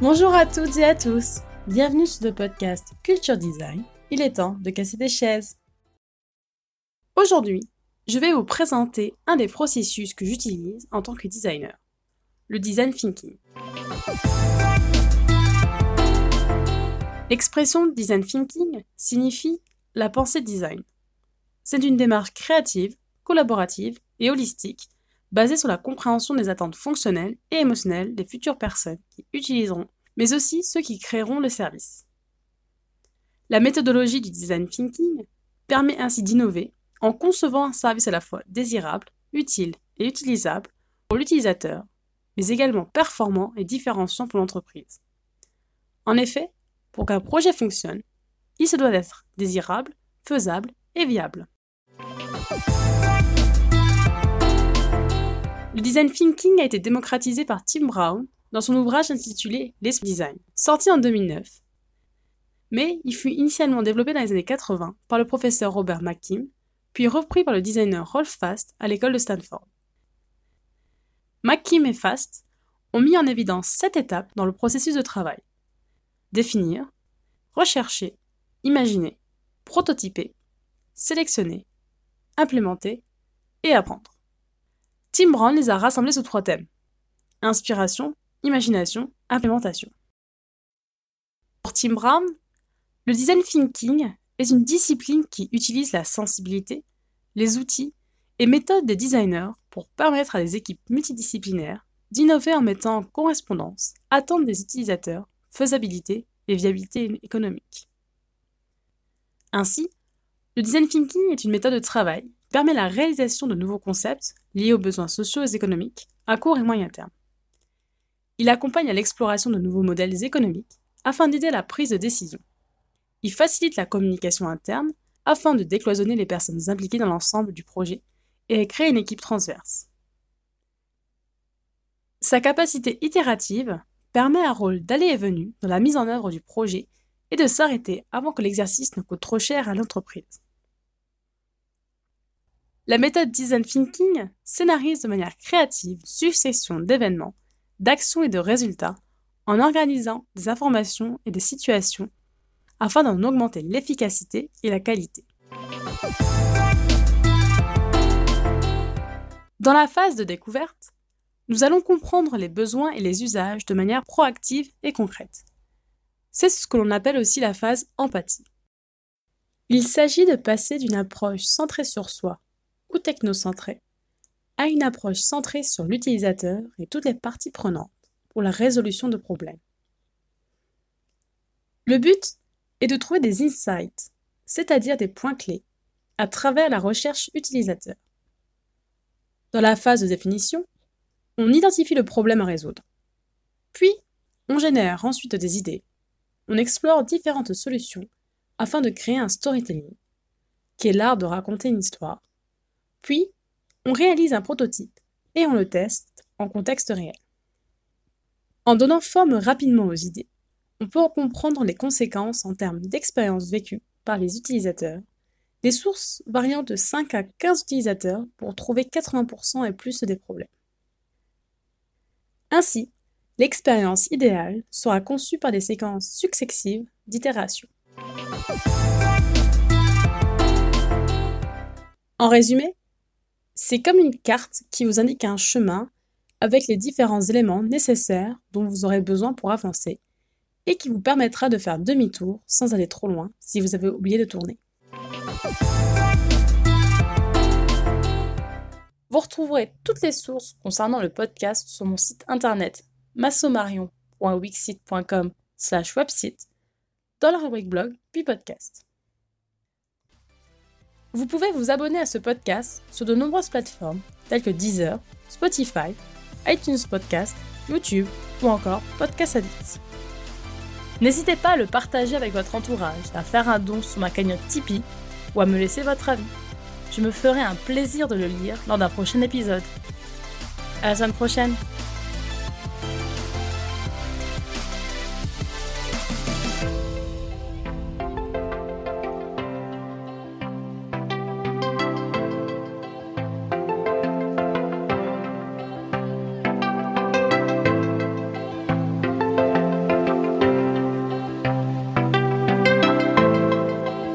Bonjour à toutes et à tous, bienvenue sur le podcast Culture Design. Il est temps de casser des chaises. Aujourd'hui, je vais vous présenter un des processus que j'utilise en tant que designer, le design thinking. L'expression design thinking signifie la pensée design. C'est une démarche créative, collaborative et holistique basée sur la compréhension des attentes fonctionnelles et émotionnelles des futures personnes qui utiliseront, mais aussi ceux qui créeront le service. La méthodologie du design thinking permet ainsi d'innover en concevant un service à la fois désirable, utile et utilisable pour l'utilisateur, mais également performant et différenciant pour l'entreprise. En effet, pour qu'un projet fonctionne, il se doit d'être désirable, faisable et viable. Le design thinking a été démocratisé par Tim Brown dans son ouvrage intitulé Les Design, sorti en 2009. Mais il fut initialement développé dans les années 80 par le professeur Robert McKim, puis repris par le designer Rolf Fast à l'école de Stanford. McKim et Fast ont mis en évidence sept étapes dans le processus de travail. Définir, rechercher, imaginer, prototyper, sélectionner, implémenter et apprendre. Tim Brown les a rassemblés sous trois thèmes. Inspiration, imagination, implémentation. Pour Tim Brown, le design thinking est une discipline qui utilise la sensibilité, les outils et méthodes des designers pour permettre à des équipes multidisciplinaires d'innover en mettant en correspondance attentes des utilisateurs, faisabilité et viabilité économique. Ainsi, le design thinking est une méthode de travail qui permet la réalisation de nouveaux concepts liés aux besoins sociaux et économiques à court et moyen terme. Il accompagne à l'exploration de nouveaux modèles économiques afin d'aider à la prise de décision. Il facilite la communication interne afin de décloisonner les personnes impliquées dans l'ensemble du projet et créer une équipe transverse. Sa capacité itérative permet un rôle d'aller et venu dans la mise en œuvre du projet et de s'arrêter avant que l'exercice ne coûte trop cher à l'entreprise. La méthode Design Thinking scénarise de manière créative succession d'événements, d'actions et de résultats en organisant des informations et des situations afin d'en augmenter l'efficacité et la qualité. Dans la phase de découverte, nous allons comprendre les besoins et les usages de manière proactive et concrète. C'est ce que l'on appelle aussi la phase empathie. Il s'agit de passer d'une approche centrée sur soi ou technocentré, à une approche centrée sur l'utilisateur et toutes les parties prenantes pour la résolution de problèmes. Le but est de trouver des insights, c'est-à-dire des points clés, à travers la recherche utilisateur. Dans la phase de définition, on identifie le problème à résoudre. Puis, on génère ensuite des idées. On explore différentes solutions afin de créer un storytelling, qui est l'art de raconter une histoire, puis, on réalise un prototype et on le teste en contexte réel. En donnant forme rapidement aux idées, on peut comprendre les conséquences en termes d'expérience vécue par les utilisateurs, des sources variant de 5 à 15 utilisateurs pour trouver 80% et plus des problèmes. Ainsi, l'expérience idéale sera conçue par des séquences successives d'itération. En résumé, c'est comme une carte qui vous indique un chemin avec les différents éléments nécessaires dont vous aurez besoin pour avancer et qui vous permettra de faire demi-tour sans aller trop loin si vous avez oublié de tourner. Vous retrouverez toutes les sources concernant le podcast sur mon site internet massomarion.wixit.com slash website dans la rubrique blog puis podcast. Vous pouvez vous abonner à ce podcast sur de nombreuses plateformes telles que Deezer, Spotify, iTunes Podcast, YouTube ou encore Podcast Addict. N'hésitez pas à le partager avec votre entourage, à faire un don sur ma cagnotte Tipeee ou à me laisser votre avis. Je me ferai un plaisir de le lire lors d'un prochain épisode. À la semaine prochaine!